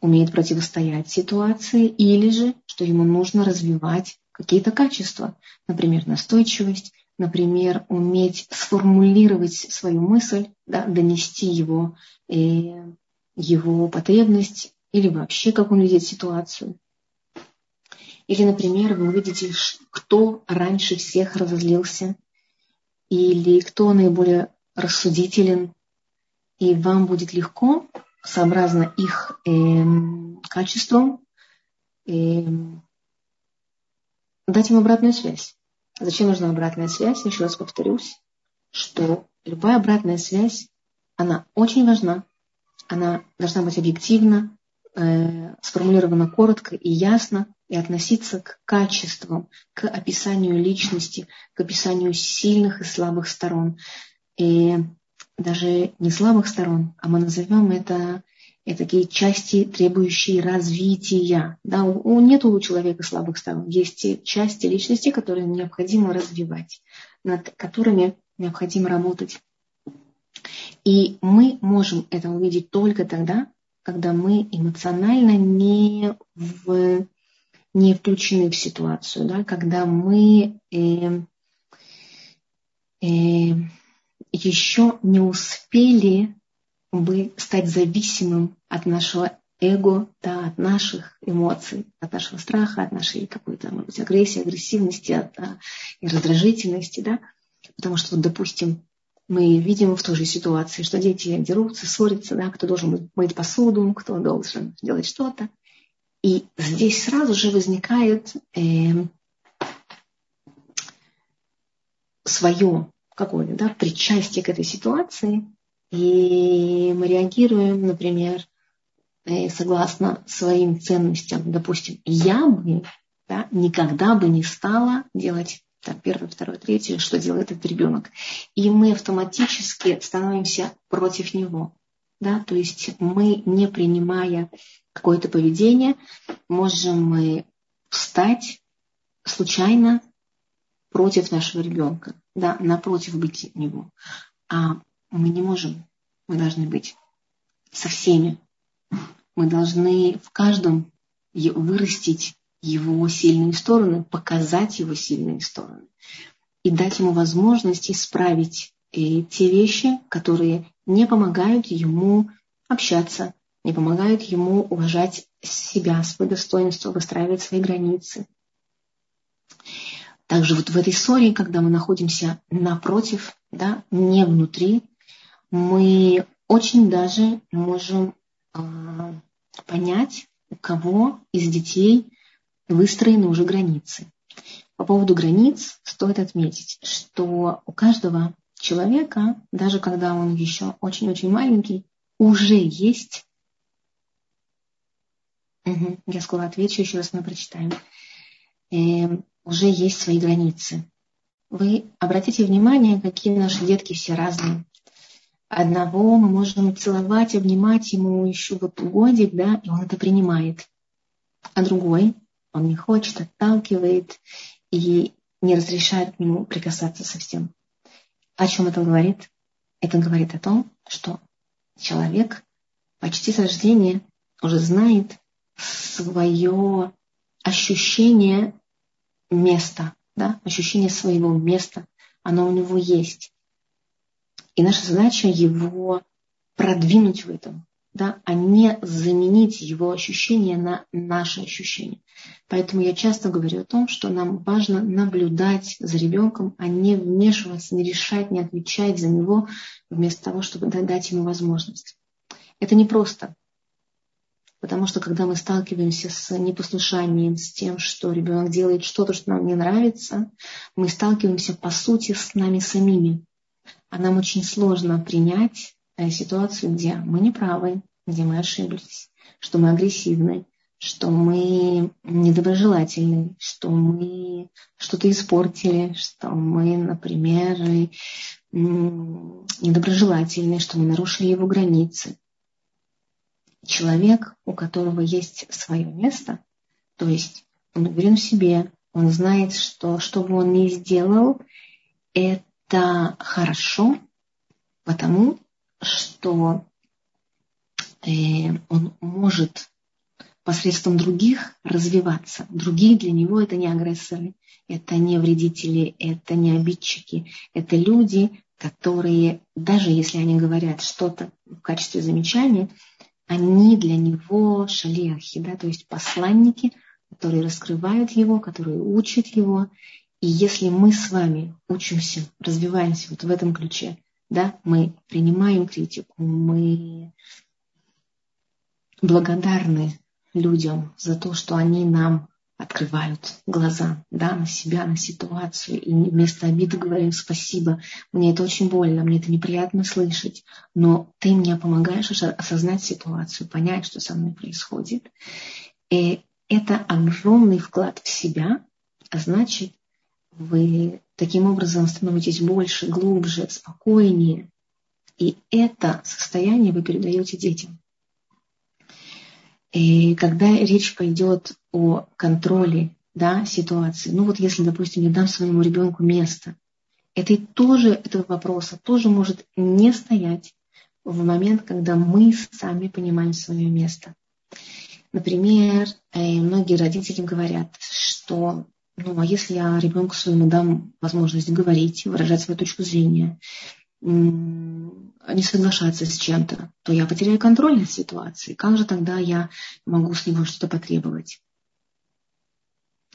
умеет противостоять ситуации или же, что ему нужно развивать какие-то качества, например, настойчивость, например, уметь сформулировать свою мысль, да, донести его, э, его потребность или вообще, как он видит ситуацию. Или, например, вы увидите, кто раньше всех разозлился, или кто наиболее рассудителен, и вам будет легко, сообразно их э, качествам, э, дать им обратную связь. Зачем нужна обратная связь? Еще раз повторюсь, что любая обратная связь, она очень важна, она должна быть объективна, э, сформулирована коротко и ясно, и относиться к качествам, к описанию личности, к описанию сильных и слабых сторон. И даже не слабых сторон, а мы назовем это, это такие части, требующие развития. Да, у, нет у человека слабых сторон. Есть те части личности, которые необходимо развивать, над которыми необходимо работать. И мы можем это увидеть только тогда, когда мы эмоционально не, в, не включены в ситуацию, да, когда мы э, э, еще не успели бы стать зависимым от нашего эго, да, от наших эмоций, от нашего страха, от нашей какой-то, может быть, агрессии, агрессивности от, а, и раздражительности, да, потому что, вот, допустим, мы видим в той же ситуации, что дети дерутся, ссорятся, да, кто должен мыть посуду, кто должен делать что-то. И здесь сразу же возникает э, свое какое-то да, причастие к этой ситуации, и мы реагируем, например, э, согласно своим ценностям. Допустим, я бы да, никогда бы не стала делать там, первое, второе, третье, что делает этот ребенок. И мы автоматически становимся против него. Да? То есть мы, не принимая какое-то поведение, можем мы встать случайно против нашего ребенка, да, напротив быть него. А мы не можем, мы должны быть со всеми. Мы должны в каждом вырастить его сильные стороны, показать его сильные стороны и дать ему возможность исправить э, те вещи, которые не помогают ему общаться, не помогают ему уважать себя, свое достоинство, выстраивать свои границы. Также вот в этой ссоре, когда мы находимся напротив, да, не внутри, мы очень даже можем э, понять, у кого из детей выстроены уже границы. По поводу границ стоит отметить, что у каждого человека, даже когда он еще очень-очень маленький, уже есть... Угу, я скоро отвечу, еще раз мы прочитаем. Э, уже есть свои границы. Вы обратите внимание, какие наши детки все разные. Одного мы можем целовать, обнимать ему еще вот годик, да, и он это принимает. А другой он не хочет, отталкивает и не разрешает к нему прикасаться совсем. О чем это говорит? Это говорит о том, что человек почти с рождения уже знает свое ощущение места, да, ощущение своего места, оно у него есть. И наша задача его продвинуть в этом, да, а не заменить его ощущения на наши ощущения. Поэтому я часто говорю о том, что нам важно наблюдать за ребенком, а не вмешиваться, не решать, не отвечать за него, вместо того, чтобы дать ему возможность. Это непросто, потому что когда мы сталкиваемся с непослушанием, с тем, что ребенок делает что-то, что нам не нравится, мы сталкиваемся по сути с нами самими. А нам очень сложно принять Э, ситуацию, где мы неправы, где мы ошиблись, что мы агрессивны, что мы недоброжелательны, что мы что-то испортили, что мы, например, недоброжелательны, что мы нарушили его границы. Человек, у которого есть свое место, то есть он уверен в себе, он знает, что что бы он ни сделал, это хорошо, потому что э, он может посредством других развиваться. Другие для него это не агрессоры, это не вредители, это не обидчики, это люди, которые, даже если они говорят что-то в качестве замечания, они для него шалиахи, да, то есть посланники, которые раскрывают его, которые учат его. И если мы с вами учимся, развиваемся вот в этом ключе, да, мы принимаем критику, мы благодарны людям за то, что они нам открывают глаза да, на себя, на ситуацию, и вместо обиды говорим спасибо, мне это очень больно, мне это неприятно слышать, но ты мне помогаешь осознать ситуацию, понять, что со мной происходит. И это огромный вклад в себя, а значит, вы таким образом становитесь больше, глубже, спокойнее. И это состояние вы передаете детям. И когда речь пойдет о контроле да, ситуации, ну вот если, допустим, я дам своему ребенку место, это тоже, этого вопроса тоже может не стоять в момент, когда мы сами понимаем свое место. Например, э, многие родители говорят, что ну, а если я ребенку своему дам возможность говорить, выражать свою точку зрения, не соглашаться с чем-то, то я потеряю контроль над ситуацией. Как же тогда я могу с него что-то потребовать?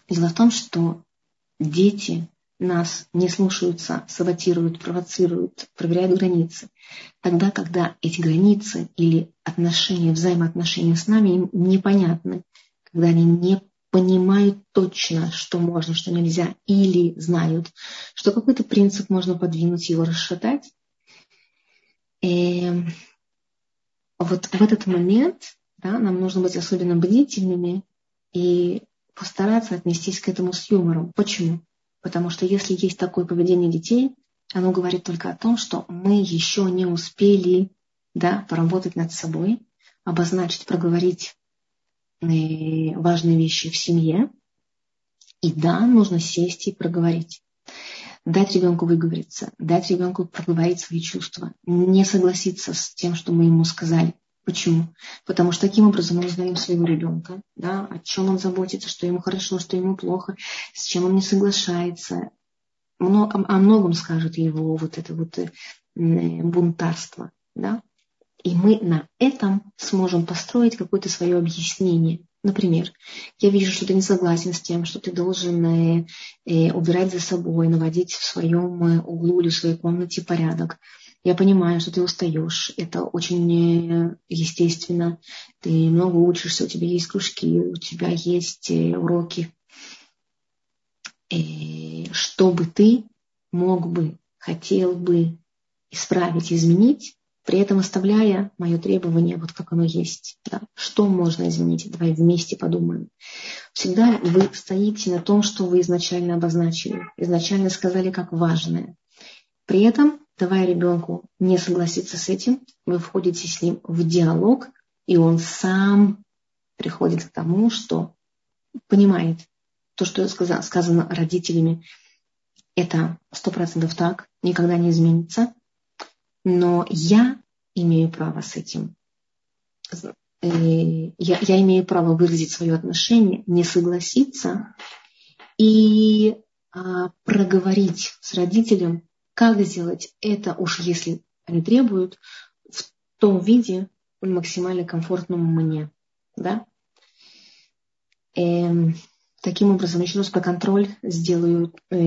Дело в том, что дети нас не слушаются, саботируют, провоцируют, проверяют границы. Тогда, когда эти границы или отношения, взаимоотношения с нами им непонятны, когда они не понимают точно, что можно, что нельзя, или знают, что какой-то принцип можно подвинуть, его расшатать. И вот в этот момент да, нам нужно быть особенно бдительными и постараться отнестись к этому с юмором. Почему? Потому что если есть такое поведение детей, оно говорит только о том, что мы еще не успели да, поработать над собой, обозначить, проговорить важные вещи в семье. И да, нужно сесть и проговорить. Дать ребенку выговориться, дать ребенку проговорить свои чувства, не согласиться с тем, что мы ему сказали. Почему? Потому что таким образом мы узнаем своего ребенка, да, о чем он заботится, что ему хорошо, что ему плохо, с чем он не соглашается. О многом скажет его вот это вот э, бунтарство. Да? И мы на этом сможем построить какое-то свое объяснение. Например, я вижу, что ты не согласен с тем, что ты должен э, э, убирать за собой, наводить в своем э, углу или в своей комнате порядок. Я понимаю, что ты устаешь. Это очень естественно. Ты много учишься, у тебя есть кружки, у тебя есть уроки. И чтобы ты мог бы, хотел бы исправить, изменить, при этом оставляя мое требование, вот как оно есть. Да? Что можно изменить? Давай вместе подумаем. Всегда вы стоите на том, что вы изначально обозначили, изначально сказали как важное. При этом давая ребенку не согласиться с этим, вы входите с ним в диалог, и он сам приходит к тому, что понимает то, что сказано родителями, это сто процентов так, никогда не изменится, но я имею право с этим. Э, я, я имею право выразить свое отношение, не согласиться и а, проговорить с родителем как сделать это, уж если они требуют, в том виде, максимально комфортном мне. Да? Эм, таким образом, еще раз про контроль сделаю э,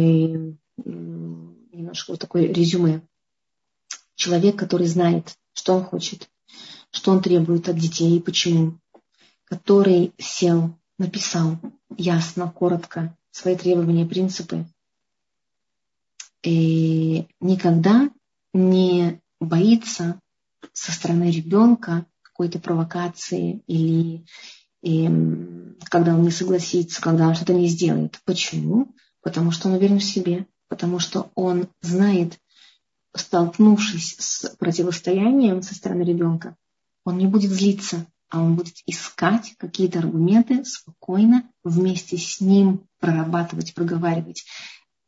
немножко вот такое резюме. Человек, который знает, что он хочет, что он требует от детей и почему, который сел, написал ясно, коротко свои требования, принципы, и никогда не боится со стороны ребенка какой-то провокации или и, эм, когда он не согласится, когда он что-то не сделает. Почему? Потому что он уверен в себе, потому что он знает, столкнувшись с противостоянием со стороны ребенка, он не будет злиться, а он будет искать какие-то аргументы спокойно вместе с ним прорабатывать, проговаривать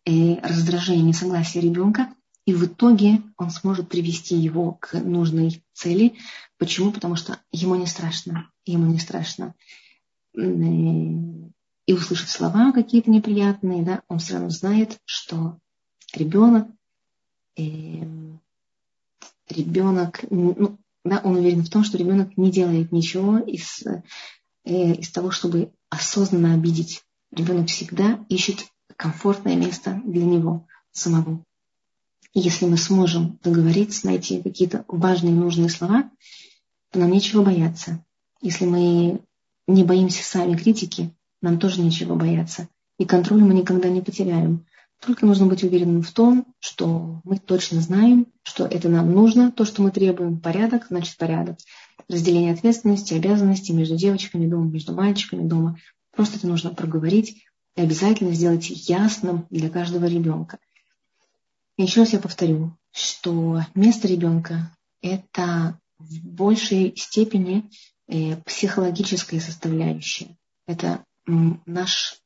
э, раздражение, несогласие ребенка, и в итоге он сможет привести его к нужной цели. Почему? Потому что ему не страшно. Ему не страшно э, и услышать слова какие-то неприятные, да, он все равно знает, что ребенок, ребенок, ну, да, он уверен в том, что ребенок не делает ничего из, э, из того, чтобы осознанно обидеть. Ребенок всегда ищет комфортное место для него самого. И если мы сможем договориться, найти какие-то важные нужные слова, то нам нечего бояться. Если мы не боимся сами критики, нам тоже нечего бояться. И контроль мы никогда не потеряем. Только нужно быть уверенным в том, что мы точно знаем, что это нам нужно, то, что мы требуем. Порядок, значит порядок. Разделение ответственности, обязанностей между девочками дома, между мальчиками дома. Просто это нужно проговорить и обязательно сделать ясным для каждого ребенка. И еще раз я повторю, что место ребенка – это в большей степени э, психологическая составляющая. Это наш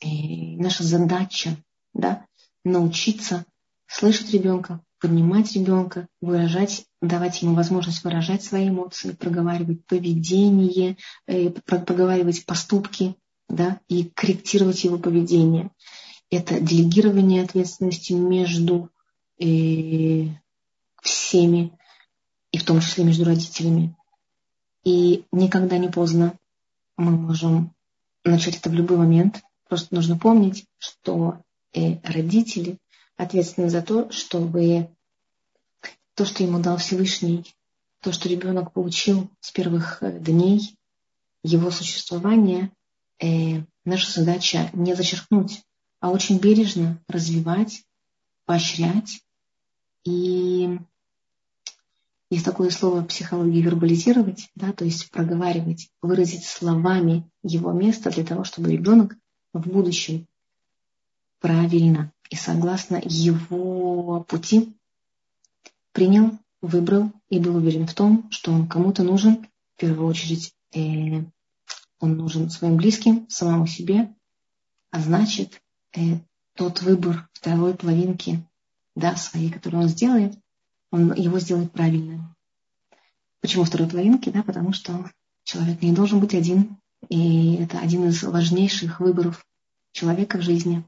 и наша задача да, научиться слышать ребенка, поднимать ребенка, выражать, давать ему возможность выражать свои эмоции, проговаривать поведение, э, проговаривать поступки да, и корректировать его поведение. Это делегирование ответственности между э, всеми, и в том числе между родителями. И никогда не поздно мы можем начать это в любой момент. Просто нужно помнить, что э, родители ответственны за то, чтобы то, что ему дал Всевышний, то, что ребенок получил с первых э, дней его существования, э, наша задача не зачеркнуть, а очень бережно развивать, поощрять. И есть такое слово в психологии вербализировать, да, то есть проговаривать, выразить словами его место для того, чтобы ребенок в будущем правильно и согласно его пути принял, выбрал и был уверен в том, что он кому-то нужен, в первую очередь э, он нужен своим близким, самому себе, а значит, э, тот выбор второй половинки, да, своей, который он сделает, он его сделает правильно. Почему второй половинки? Да, потому что человек не должен быть один, и это один из важнейших выборов человека в жизни.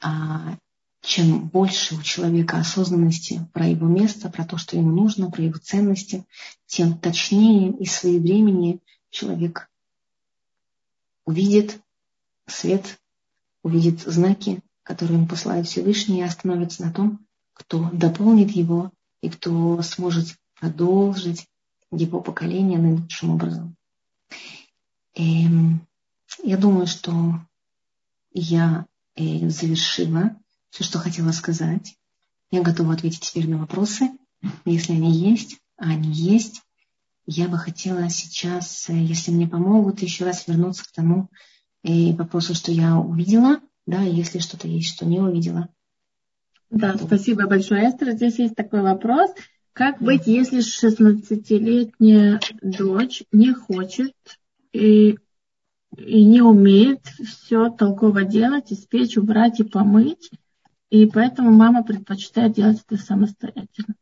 А чем больше у человека осознанности про его место, про то, что ему нужно, про его ценности, тем точнее и своевременнее человек увидит свет, увидит знаки, которые ему посылает Всевышний, и остановится на том, кто дополнит его и кто сможет продолжить его поколение наилучшим образом. И эм, я думаю, что я э, завершила все, что хотела сказать. Я готова ответить теперь на вопросы, если они есть, а они есть. Я бы хотела сейчас, э, если мне помогут, еще раз вернуться к тому э, вопросу, что я увидела, да, если что-то есть, что не увидела. Да, то... спасибо большое, Эстер. Здесь есть такой вопрос. Как быть, если 16-летняя дочь не хочет и и не умеет все толково делать, испечь, убрать и помыть. И поэтому мама предпочитает делать это самостоятельно.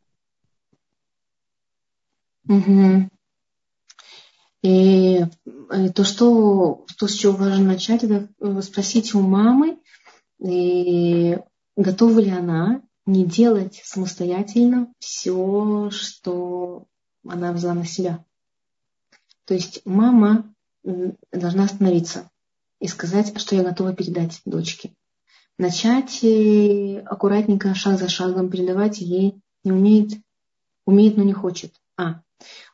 Угу. И, и то, что, то, с чего важно начать, это спросить у мамы, и готова ли она не делать самостоятельно все, что она взяла на себя. То есть мама должна остановиться и сказать, что я готова передать дочке. Начать аккуратненько, шаг за шагом передавать ей не умеет, умеет, но не хочет. А,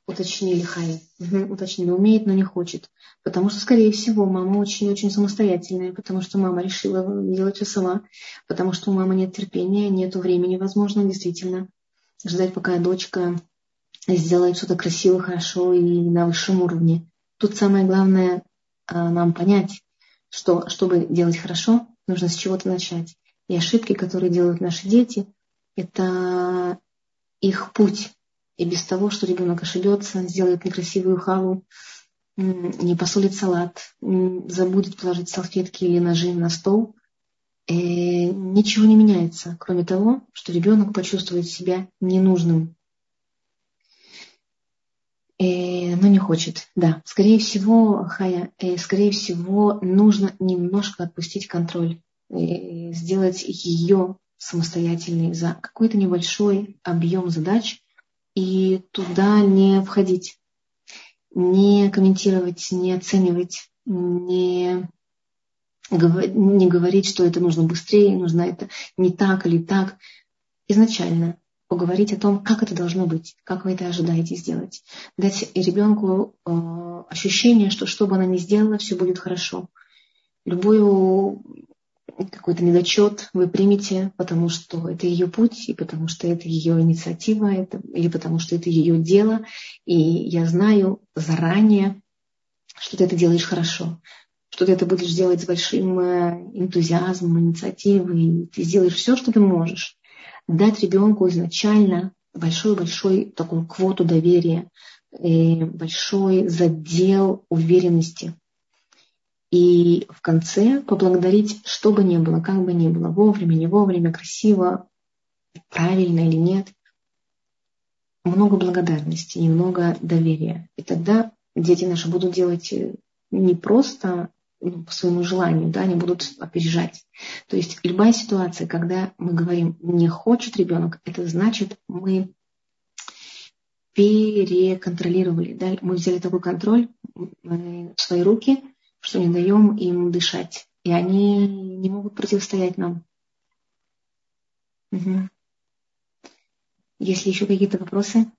уточнили Хай. Угу, уточнили, умеет, но не хочет. Потому что, скорее всего, мама очень-очень самостоятельная, потому что мама решила делать все сама, потому что у мамы нет терпения, нет времени, возможно, действительно, ждать, пока дочка сделает что-то красиво, хорошо и на высшем уровне. Тут самое главное а, нам понять, что чтобы делать хорошо, нужно с чего-то начать. И ошибки, которые делают наши дети, это их путь. И без того, что ребенок ошибется, сделает некрасивую халу, не посолит салат, забудет положить салфетки или ножи на стол, и э, ничего не меняется, кроме того, что ребенок почувствует себя ненужным. Э, но не хочет. Да, скорее всего, Хая, э, скорее всего, нужно немножко отпустить контроль, э, сделать ее самостоятельной за какой-то небольшой объем задач и туда не входить, не комментировать, не оценивать, не, не говорить, что это нужно быстрее, нужно это не так или так. Изначально поговорить о том, как это должно быть, как вы это ожидаете сделать. Дать ребенку э, ощущение, что что бы она ни сделала, все будет хорошо. Любую какой-то недочет вы примете, потому что это ее путь, и потому что это ее инициатива, это, или потому что это ее дело. И я знаю заранее, что ты это делаешь хорошо, что ты это будешь делать с большим э, энтузиазмом, инициативой, ты сделаешь все, что ты можешь. Дать ребенку изначально большой-большой такую квоту доверия, э, большой задел уверенности – и в конце поблагодарить, что бы ни было, как бы ни было, вовремя, не вовремя, красиво, правильно или нет. Много благодарности, немного доверия. И тогда дети наши будут делать э, не просто ну, по своему желанию, да, они будут опережать. То есть любая ситуация, когда мы говорим «не хочет ребенок», это значит, мы переконтролировали, да, мы взяли такой контроль в свои руки – что не даем им дышать. И они не могут противостоять нам. Угу. Есть ли еще какие-то вопросы?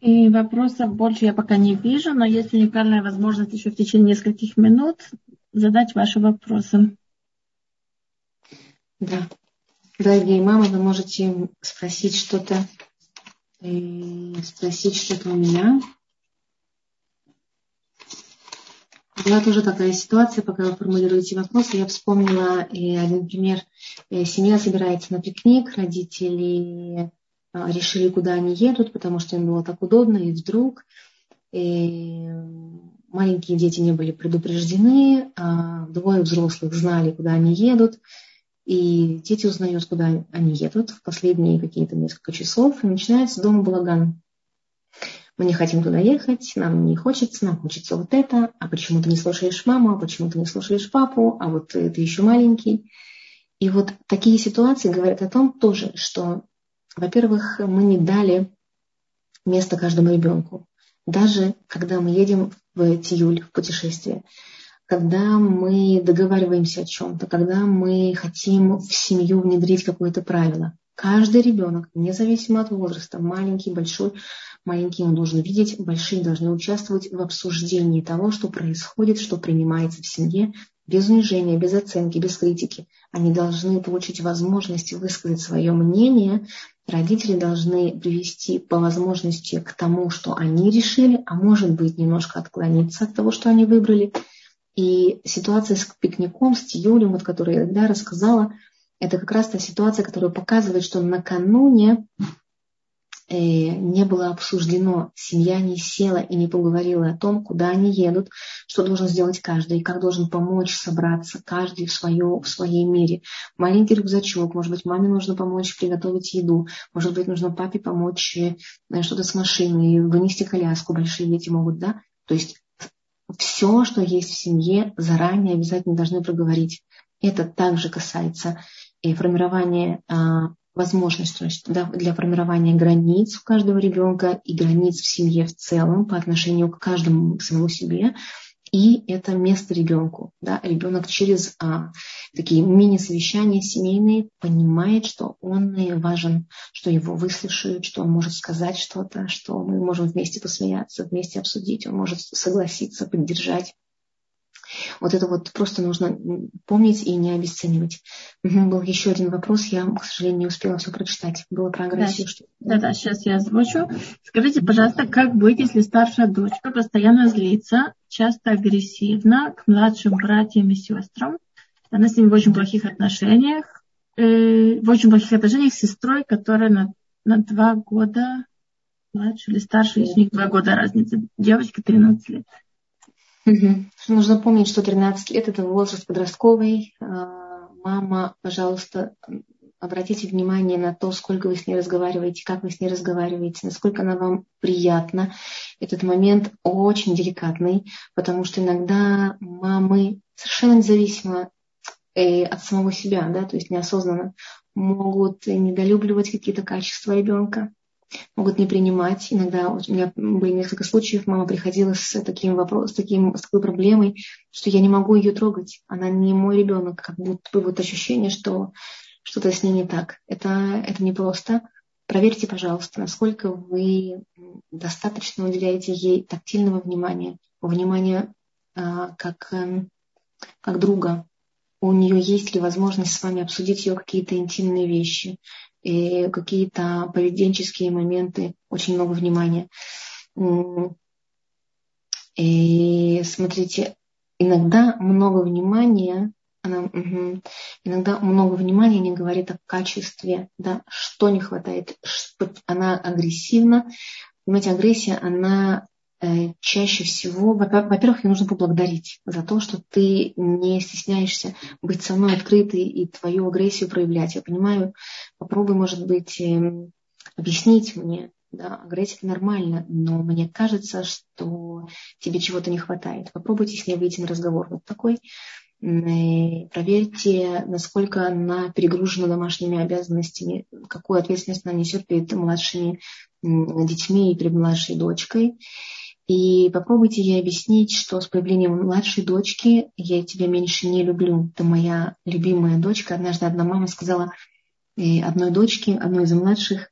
И вопросов больше я пока не вижу, но есть уникальная возможность еще в течение нескольких минут задать ваши вопросы. Да. Дорогие мамы, вы можете спросить что-то, э, спросить что-то у меня. Была тоже такая ситуация, пока вы формулируете вопросы, я вспомнила и один пример. Э, семья собирается на пикник, родители решили, куда они едут, потому что им было так удобно, и вдруг и маленькие дети не были предупреждены, а двое взрослых знали, куда они едут, и дети узнают, куда они едут в последние какие-то несколько часов, и начинается дома балаган мы не хотим туда ехать, нам не хочется, нам хочется вот это, а почему ты не слушаешь маму, а почему ты не слушаешь папу, а вот ты еще маленький. И вот такие ситуации говорят о том тоже, что, во-первых, мы не дали место каждому ребенку. Даже когда мы едем в Тиюль, в путешествие, когда мы договариваемся о чем-то, когда мы хотим в семью внедрить какое-то правило. Каждый ребенок, независимо от возраста, маленький, большой, Маленькие он должен видеть, большие должны участвовать в обсуждении того, что происходит, что принимается в семье, без унижения, без оценки, без критики. Они должны получить возможность высказать свое мнение. Родители должны привести по возможности к тому, что они решили, а может быть немножко отклониться от того, что они выбрали. И ситуация с пикником, с Тиюлем, вот, которую я тогда рассказала, это как раз та ситуация, которая показывает, что накануне не было обсуждено, семья не села и не поговорила о том, куда они едут, что должен сделать каждый, как должен помочь собраться каждый в, свое, в своей мере. Маленький рюкзачок, может быть, маме нужно помочь приготовить еду, может быть, нужно папе помочь э, что-то с машиной, вынести коляску, большие дети могут, да? То есть все, что есть в семье, заранее обязательно должны проговорить. Это также касается и формирования а, возможность да, для формирования границ у каждого ребенка и границ в семье в целом по отношению к каждому к самому себе. И это место ребенку. Да? Ребенок через а, такие мини-совещания семейные понимает, что он важен, что его выслушают, что он может сказать что-то, что мы можем вместе посмеяться, вместе обсудить, он может согласиться, поддержать. Вот это вот просто нужно помнить и не обесценивать. Угу, был еще один вопрос, я, к сожалению, не успела все прочитать. Было про агрессию. Да, да, да, сейчас я озвучу. Скажите, пожалуйста, как быть, если старшая дочка постоянно злится, часто агрессивна к младшим братьям и сестрам? Она с ними в очень плохих отношениях, э, в очень плохих отношениях с сестрой, которая на, на два года младше или старше, у них два года разница. Девочка 13 лет. Угу. Нужно помнить, что 13 лет это возраст подростковый. А, мама, пожалуйста, обратите внимание на то, сколько вы с ней разговариваете, как вы с ней разговариваете, насколько она вам приятна. Этот момент очень деликатный, потому что иногда мамы совершенно независимо э, от самого себя, да, то есть неосознанно могут недолюбливать какие-то качества ребенка, могут не принимать. Иногда у меня были несколько случаев, мама приходила с таким вопросом, с, таким, с такой проблемой, что я не могу ее трогать. Она не мой ребенок. Как будто бы вот ощущение, что, что-то с ней не так. Это, это непросто. Проверьте, пожалуйста, насколько вы достаточно уделяете ей тактильного внимания, внимания а, как, эм, как друга. У нее есть ли возможность с вами обсудить ее какие-то интимные вещи, и какие-то поведенческие моменты, очень много внимания. И смотрите, иногда много внимания, она, угу, иногда много внимания не говорит о качестве, да, что не хватает, что она агрессивна. Понимаете, агрессия, она чаще всего, во-первых, ей нужно поблагодарить за то, что ты не стесняешься быть со мной открытой и твою агрессию проявлять. Я понимаю, попробуй, может быть, э, объяснить мне, да, агрессия это нормально, но мне кажется, что тебе чего-то не хватает. Попробуйте с ней выйти на разговор вот такой. Проверьте, насколько она перегружена домашними обязанностями, какую ответственность она несет перед младшими детьми и перед младшей дочкой. И попробуйте ей объяснить, что с появлением младшей дочки я тебя меньше не люблю. Ты моя любимая дочка. Однажды одна мама сказала э, одной дочке, одной из младших,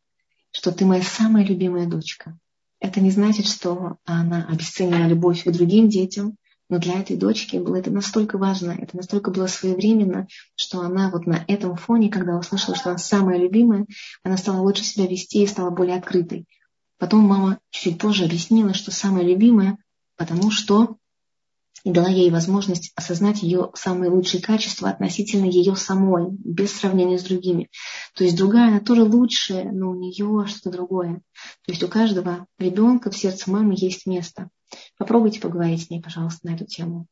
что ты моя самая любимая дочка. Это не значит, что она обесценила любовь к другим детям, но для этой дочки было это настолько важно, это настолько было своевременно, что она вот на этом фоне, когда услышала, что она самая любимая, она стала лучше себя вести и стала более открытой. Потом мама чуть позже объяснила, что самая любимая, потому что и дала ей возможность осознать ее самые лучшие качества относительно ее самой, без сравнения с другими. То есть другая, она тоже лучшая, но у нее что-то другое. То есть у каждого ребенка в сердце мамы есть место. Попробуйте поговорить с ней, пожалуйста, на эту тему.